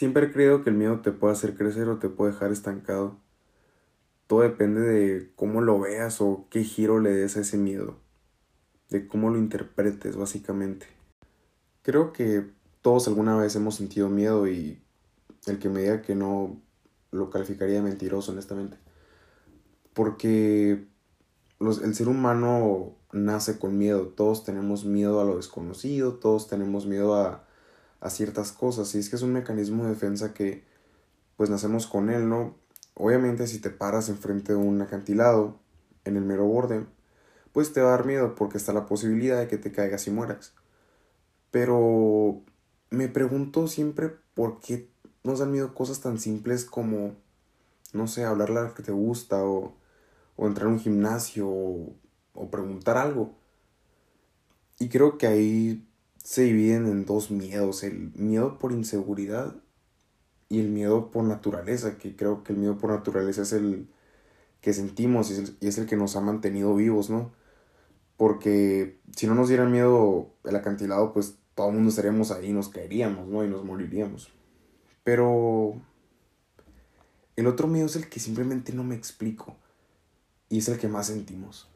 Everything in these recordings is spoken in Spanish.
Siempre he creído que el miedo te puede hacer crecer o te puede dejar estancado. Todo depende de cómo lo veas o qué giro le des a ese miedo. De cómo lo interpretes, básicamente. Creo que todos alguna vez hemos sentido miedo y el que me diga que no lo calificaría de mentiroso, honestamente. Porque el ser humano nace con miedo. Todos tenemos miedo a lo desconocido, todos tenemos miedo a, a ciertas cosas. Y es que es un mecanismo de defensa que pues nacemos con él, ¿no? Obviamente si te paras enfrente de un acantilado, en el mero borde, pues te va a dar miedo porque está la posibilidad de que te caigas y mueras. Pero me pregunto siempre por qué nos dan miedo cosas tan simples como, no sé, hablarle a la que te gusta o, o entrar a un gimnasio o, o preguntar algo. Y creo que ahí se dividen en dos miedos, el miedo por inseguridad y el miedo por naturaleza, que creo que el miedo por naturaleza es el que sentimos y es el, que nos ha mantenido vivos, ¿no? Porque si no nos diera miedo el acantilado, pues todo el mundo estaríamos ahí, nos caeríamos, ¿no? Y nos moriríamos. Pero el otro miedo es el que simplemente no me explico y es el que más sentimos.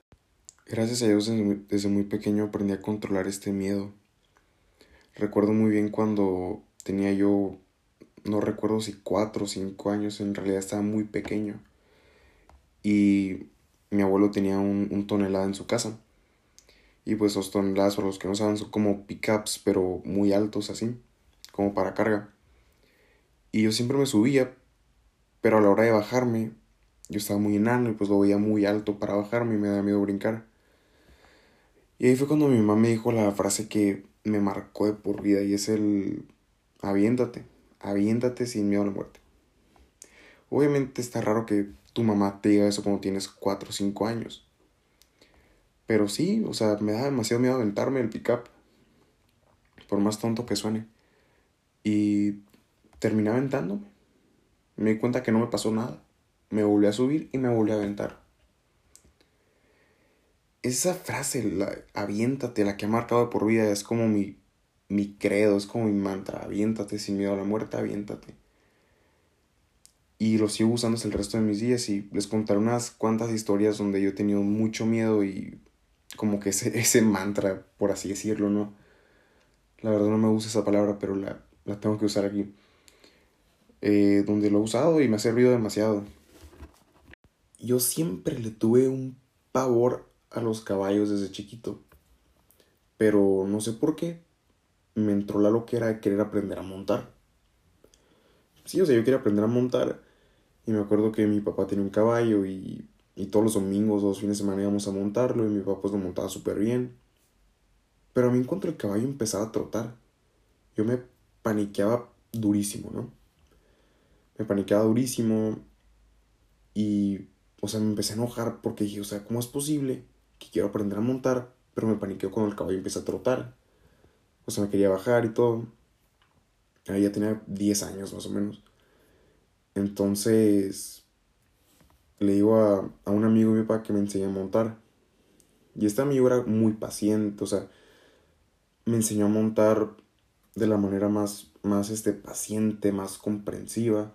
Gracias a Dios desde muy pequeño aprendí a controlar este miedo Recuerdo muy bien cuando tenía yo, no recuerdo si cuatro o cinco años, en realidad estaba muy pequeño. Y mi abuelo tenía un, tonelada en su casa. Y pues los toneladas, para los que no saben, son como pickups, pero muy altos así, como para carga. Y yo siempre me subía, pero a la hora de bajarme, yo estaba muy enano y pues lo veía muy alto para bajarme y me da miedo brincar. Y ahí fue cuando mi mamá me dijo la frase que me marcó de por vida y es el aviéntate, aviéntate sin miedo a la muerte. Obviamente está raro que tu mamá te diga eso cuando tienes 4 o 5 años. Pero sí, o sea, me da demasiado miedo aventarme el pickup. Por más tonto que suene. Y terminé aventándome. Me di cuenta que no me pasó nada. Me volví a subir y me volví a aventar esa frase, la, aviéntate, la que ha marcado por vida, es como mi, mi credo, es como mi mantra, aviéntate sin miedo a la muerte, aviéntate. Y lo sigo usando hasta el resto de mis días y les contaré unas cuantas historias donde yo he tenido mucho miedo y como que ese, ese mantra, por así decirlo, ¿no? La verdad no me gusta esa palabra, pero la, la tengo que usar aquí. Eh, donde lo he usado y me ha servido demasiado. Yo siempre le tuve un pavor a los caballos desde chiquito. Pero no sé por qué me entró la loquera de querer aprender a montar. Sí, o sea, yo quería aprender a montar. Y me acuerdo que mi papá tenía un caballo y, y todos los domingos, los fines de semana íbamos a montarlo y mi papá pues lo montaba súper bien. Pero a mí en cuanto el caballo empezaba a trotar, yo me paniqueaba durísimo, ¿no? Me paniqueaba durísimo y, o sea, me empecé a enojar porque dije, o sea, ¿cómo es posible quiero aprender a montar, pero me paniqueo cuando el caballo empieza a trotar. O sea, me quería bajar y todo. Ahí ya tenía 10 años más o menos. Entonces, le digo a, un amigo de mi papá que me enseñe a montar. Y este amigo era muy paciente, o sea, me enseñó a montar de la manera más, más este, paciente, más comprensiva.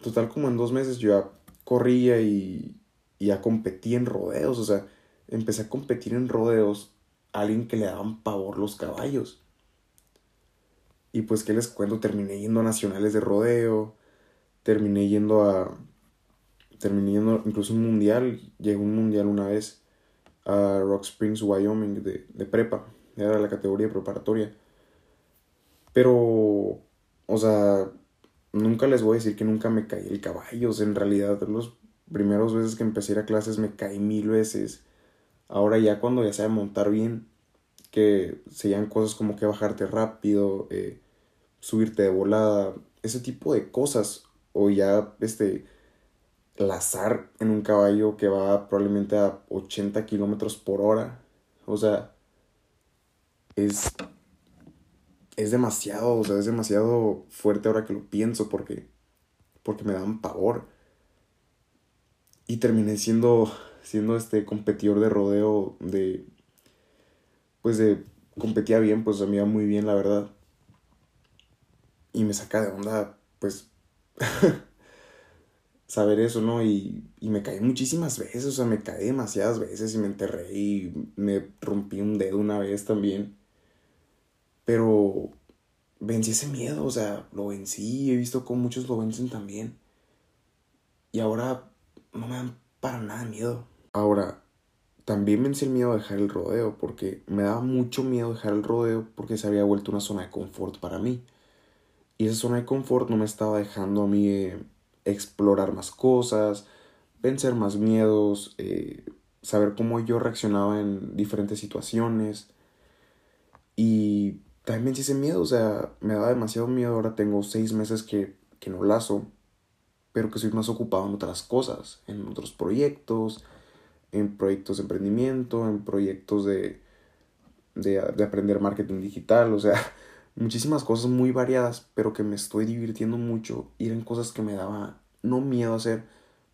Total, como en dos meses yo ya corría y, y ya competía en rodeos, o sea, empecé a competir en rodeos a alguien que le daban pavor los caballos. Y pues, ¿qué les cuento? Terminé yendo a nacionales de rodeo, terminé yendo a... Terminé yendo incluso un mundial, llegué un mundial una vez a Rock Springs, Wyoming, de, de prepa, era la categoría preparatoria. Pero, o sea, nunca les voy a decir que nunca me caí el caballo, o sea, en realidad los primeros veces que empecé a ir a clases me caí mil veces Ahora ya cuando ya sabe montar bien, que sean cosas como que bajarte rápido, eh, subirte de volada, ese tipo de cosas. O ya este lazar en un caballo que va probablemente a 80 kilómetros por hora. O sea, es, es demasiado, o sea, es demasiado fuerte ahora que lo pienso porque, porque me dan pavor. Y terminé siendo siendo este competidor de rodeo de pues de competía bien, pues a mí iba muy bien la verdad. Y me saca de onda pues, saber eso, ¿no? Y, y me caí muchísimas veces, o sea, me caí demasiadas veces y me enterré y me rompí un dedo una vez también. Pero vencí ese miedo, o sea, lo vencí, he visto cómo muchos lo vencen también. Y ahora no me dan para nada miedo. Ahora, también vencí el miedo a dejar el rodeo, porque me daba mucho miedo dejar el rodeo porque se había vuelto una zona de confort para mí. Y esa zona de confort no me estaba dejando a mí eh, explorar más cosas, vencer más miedos, eh, saber cómo yo reaccionaba en diferentes situaciones. Y también vencí ese miedo, o sea, me daba demasiado miedo. Ahora tengo seis meses que, que no lazo, pero que soy más ocupado en otras cosas, en otros proyectos, en proyectos de emprendimiento, en proyectos de, de, de aprender marketing digital, o sea, muchísimas cosas muy variadas, pero que me estoy divirtiendo mucho y eran cosas que me daba no miedo hacer,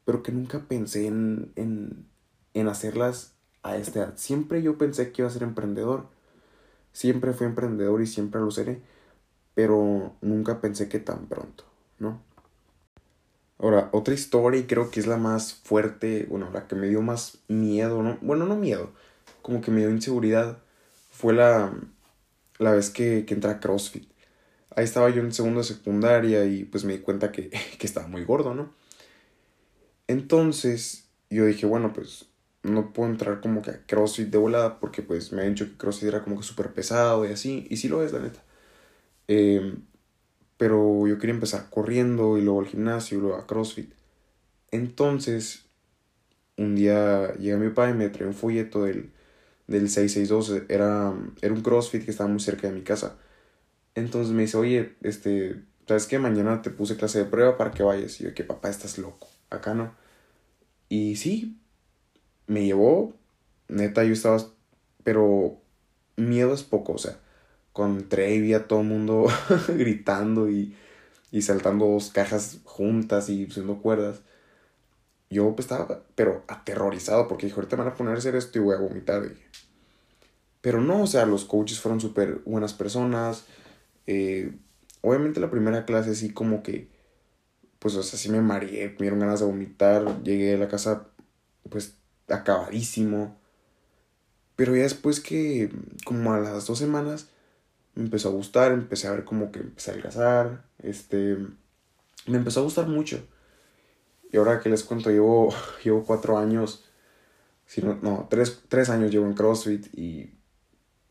pero que nunca pensé en, en, en hacerlas a esta edad. Siempre yo pensé que iba a ser emprendedor Siempre fui emprendedor y siempre lo seré, pero nunca pensé que tan pronto, ¿no? Ahora, otra historia y creo que es la más fuerte, bueno, la que me dio más miedo, ¿no? Bueno, no miedo, como que me dio inseguridad, fue la, la vez que, que entré a CrossFit. Ahí estaba yo en segundo de secundaria y pues me di cuenta que, que estaba muy gordo, ¿no? Entonces yo dije, bueno, pues no puedo entrar como que a CrossFit de volada porque pues me han dicho que CrossFit era como que súper pesado y así, y sí lo es, la neta. Em, pero yo quería empezar corriendo y luego al gimnasio y luego a CrossFit. Entonces, un día llega mi papá y me trae un folleto del, del 662, era, era un CrossFit que estaba muy cerca de mi casa. Entonces me dice, oye, este, ¿sabes qué? Mañana te puse clase de prueba para que vayas. Y yo, que papá, estás loco. Acá no. Y sí, me llevó, neta, yo estaba, pero miedo es poco, o sea, con Trey vi a todo mundo gritando y, y saltando dos cajas juntas y haciendo cuerdas. Yo pues, estaba, pero aterrorizado, porque dije, ahorita me van a poner a hacer esto y voy a vomitar. Pero no, o sea, los coaches fueron súper buenas personas. Eh, obviamente la primera clase sí como que, pues, o sea, sí me mareé, me dieron ganas de vomitar. Llegué a la casa, pues, acabadísimo. Pero ya después que, como a las dos semanas, me empezó a gustar, empecé a ver como que empecé a adelgazar, este, me empezó a gustar mucho. Y ahora que les cuento, llevo, llevo cuatro años, si no, no tres, tres años llevo en CrossFit y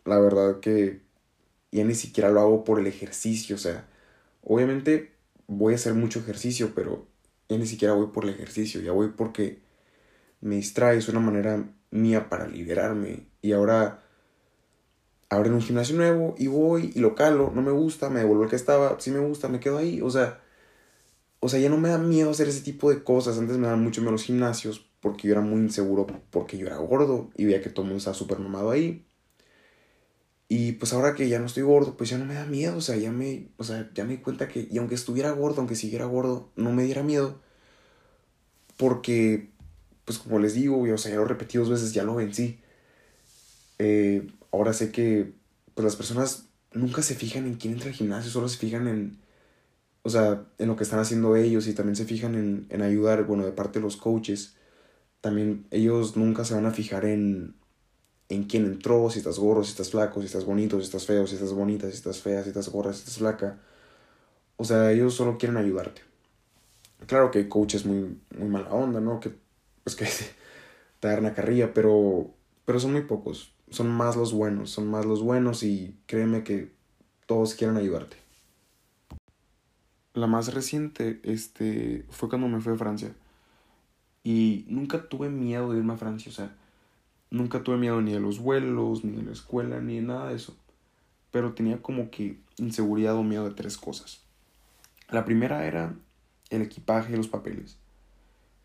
la verdad que ya ni siquiera lo hago por el ejercicio, o sea, obviamente voy a hacer mucho ejercicio, pero ya ni siquiera voy por el ejercicio, ya voy porque me distrae, es una manera mía para liberarme. Y ahora abren un gimnasio nuevo y voy y lo calo, no me gusta, me devuelvo al que estaba, si me gusta, me quedo ahí. O sea, o sea, ya no me da miedo hacer ese tipo de cosas. Antes me daban mucho miedo los gimnasios porque yo era muy inseguro porque yo era gordo y veía que todo el mundo estaba súper mamado ahí. Y pues ahora que ya no estoy gordo, pues ya no me da miedo, o sea, ya me, o sea, ya me di cuenta que, y aunque estuviera gordo, aunque siguiera gordo, no me diera miedo. Porque pues como les digo, o sea, ya lo repetí dos veces, ya lo vencí. Eh, ahora sé que pues las personas nunca se fijan en quién entra al gimnasio, solo se fijan en, o sea, en lo que están haciendo ellos y también se fijan en, en ayudar, bueno, de parte de los coaches. También ellos nunca se van a fijar en, en quién entró, si estás gordo, si estás flaco, si estás bonito, si estás feo, si estás bonita, si estás fea, si estás gorda, si estás flaca. O sea, ellos solo quieren ayudarte. Claro que hay coaches muy, muy mala onda, ¿no? Que pues que te dar una carrilla, pero, pero son muy pocos. Son más los buenos, son más los buenos y créeme que todos quieren ayudarte. La más reciente este, fue cuando me fui a Francia. Y nunca tuve miedo de irme a Francia, o sea, nunca tuve miedo ni de los vuelos, ni de la escuela, ni de nada de eso. Pero tenía como que inseguridad o miedo de tres cosas. La primera era el equipaje y los papeles.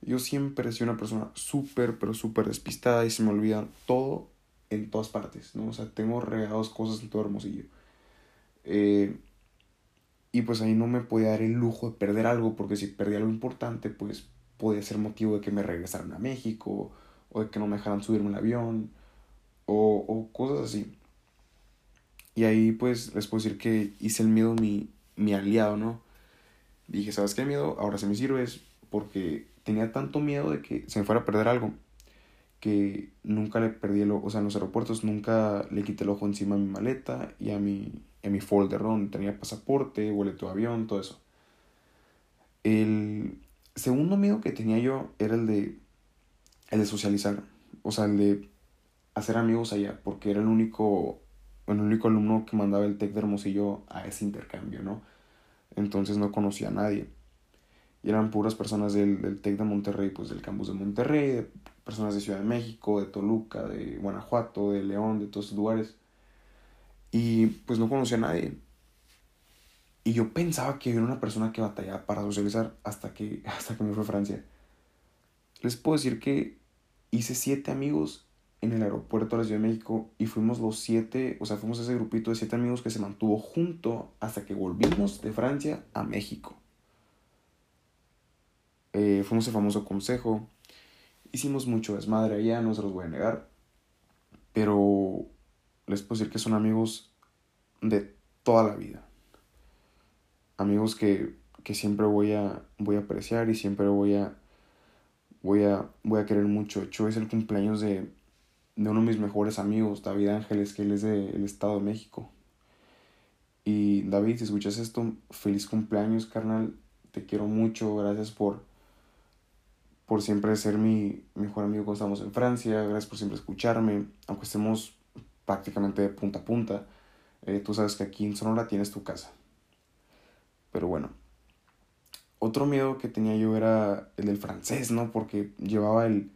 Yo siempre he sido una persona súper, pero súper despistada y se me olvida todo en todas partes, ¿no? O sea, tengo regados cosas en todo Hermosillo. Eh, y pues ahí no me podía dar el lujo de perder algo, porque si perdía algo importante, pues podía ser motivo de que me regresaran a México, o de que no me dejaran subirme al avión, o, o cosas así. Y ahí pues les puedo decir que hice el miedo mi, mi aliado, ¿no? dije, ¿sabes qué miedo? Ahora se me sirves porque tenía tanto miedo de que se me fuera a perder algo que nunca le perdí el ojo, o sea, en los aeropuertos nunca le quité el ojo encima a mi maleta y a mi, a mi folder tenía pasaporte, boleto de avión, todo eso. El segundo miedo que tenía yo era el de, el de socializar, o sea, el de hacer amigos allá, porque era el único, el único alumno que mandaba el TEC de Hermosillo a ese intercambio, ¿no? Entonces no conocía a nadie. Y eran puras personas del, del TEC de Monterrey, pues del campus de Monterrey, personas de Ciudad de México, de Toluca, de Guanajuato, de León, de todos esos lugares. Y pues no conocía a nadie. Y yo pensaba que era una persona que batallaba para socializar hasta que, hasta que me fue a Francia. Les puedo decir que hice siete amigos en el aeropuerto de la Ciudad de México y fuimos los siete, o sea, fuimos ese grupito de siete amigos que se mantuvo junto hasta que volvimos de Francia a México. Eh, fuimos el famoso consejo, Hicimos mucho desmadre allá, no se los voy a negar. Pero les puedo decir que son amigos de toda la vida. Amigos que, que siempre voy a, voy a apreciar y siempre voy a, voy a, voy a querer mucho. De hecho, es el cumpleaños de, de uno de mis mejores amigos, David Ángeles, que él es del Estado de México. Y David, si escuchas esto, feliz cumpleaños, carnal. Te quiero mucho. Gracias por, por siempre ser mi mejor amigo cuando estamos en Francia, gracias por siempre escucharme, aunque estemos prácticamente de punta a punta, eh, tú sabes que aquí en Sonora tienes tu casa. Pero bueno, otro miedo que tenía yo era el del francés, ¿no? Porque llevaba el...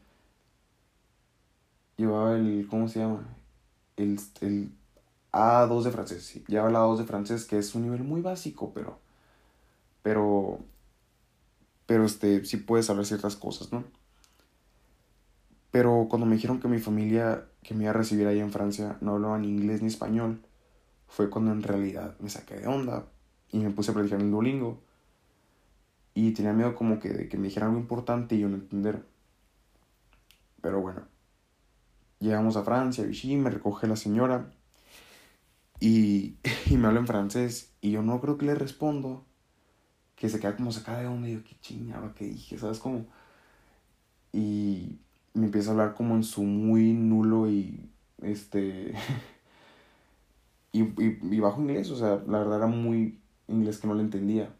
Llevaba el... ¿Cómo se llama? El, el A2 de francés, sí. Llevaba el A2 de francés, que es un nivel muy básico, pero... Pero pero este, sí puedes saber ciertas cosas, ¿no? Pero cuando me dijeron que mi familia que me iba a recibir ahí en Francia no hablaba ni inglés ni español, fue cuando en realidad me saqué de onda y me puse a practicar el Duolingo. Y tenía miedo como que de que me dijeran algo importante y yo no entender. Pero bueno, llegamos a Francia, Vichy, me recoge la señora y, y me habla en francés y yo no creo que le respondo que se queda como sacada de onda y yo, qué chingada que dije, ¿sabes cómo? Y me empieza a hablar como en su muy nulo y, este, y, y, bajo inglés, o sea, la verdad era muy inglés que no le entendía.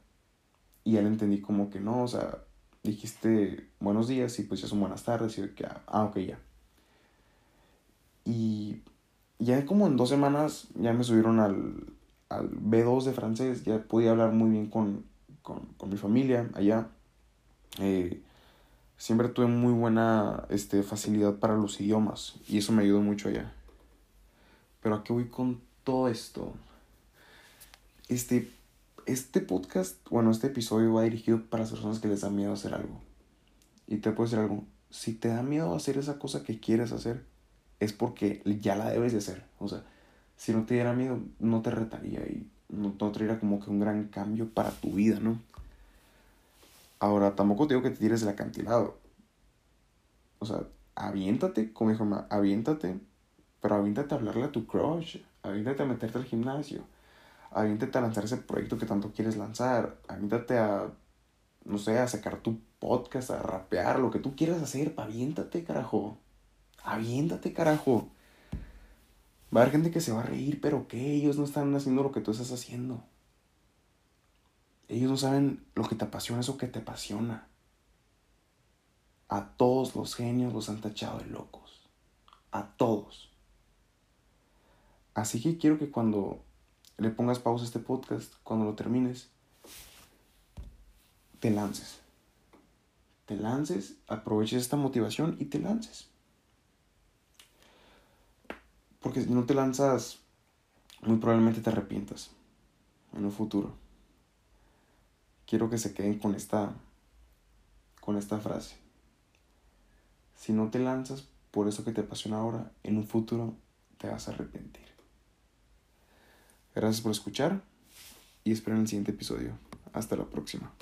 Y ya le entendí como que no, o sea, dijiste buenos días y pues ya son buenas tardes y que, ah, ok, ya. Y ya como en dos semanas ya me subieron al, al B2 de francés, ya podía hablar muy bien con, con, mi familia allá. Eh, siempre tuve muy buena este, facilidad para los idiomas y eso me ayudó mucho allá. Pero ¿a qué voy con todo esto? Este, este podcast, bueno, este episodio va dirigido para las personas que les da miedo hacer algo. Y te puedo decir algo, si te da miedo hacer esa cosa que quieres hacer, es porque ya la debes de hacer. O sea, si no te diera miedo, no te retaría y no, no traerá como que un gran cambio para tu vida, ¿no? Ahora, tampoco te digo que te tires del acantilado. O sea, aviéntate, como dijo mamá, aviéntate, pero aviéntate a hablarle a tu crush, aviéntate a meterte al gimnasio, aviéntate a lanzar ese proyecto que tanto quieres lanzar, aviéntate a, no sé, a sacar tu podcast, a rapear, lo que tú quieras hacer, aviéntate, carajo. Aviéntate, carajo. Va a haber gente que se va a reír, pero que ellos no están haciendo lo que tú estás haciendo. Ellos no saben lo que te apasiona, eso que te apasiona. A todos los genios los han tachado de locos. A todos. Así que quiero que cuando le pongas pausa a este podcast, cuando lo termines, te lances. Te lances, aproveches esta motivación y te lances. Porque si no te lanzas, muy probablemente te arrepientas en un futuro. Quiero que se queden con esta con esta frase. Si no te lanzas por eso que te apasiona ahora, en un futuro te vas a arrepentir. Gracias por escuchar y espero en el siguiente episodio. Hasta la próxima.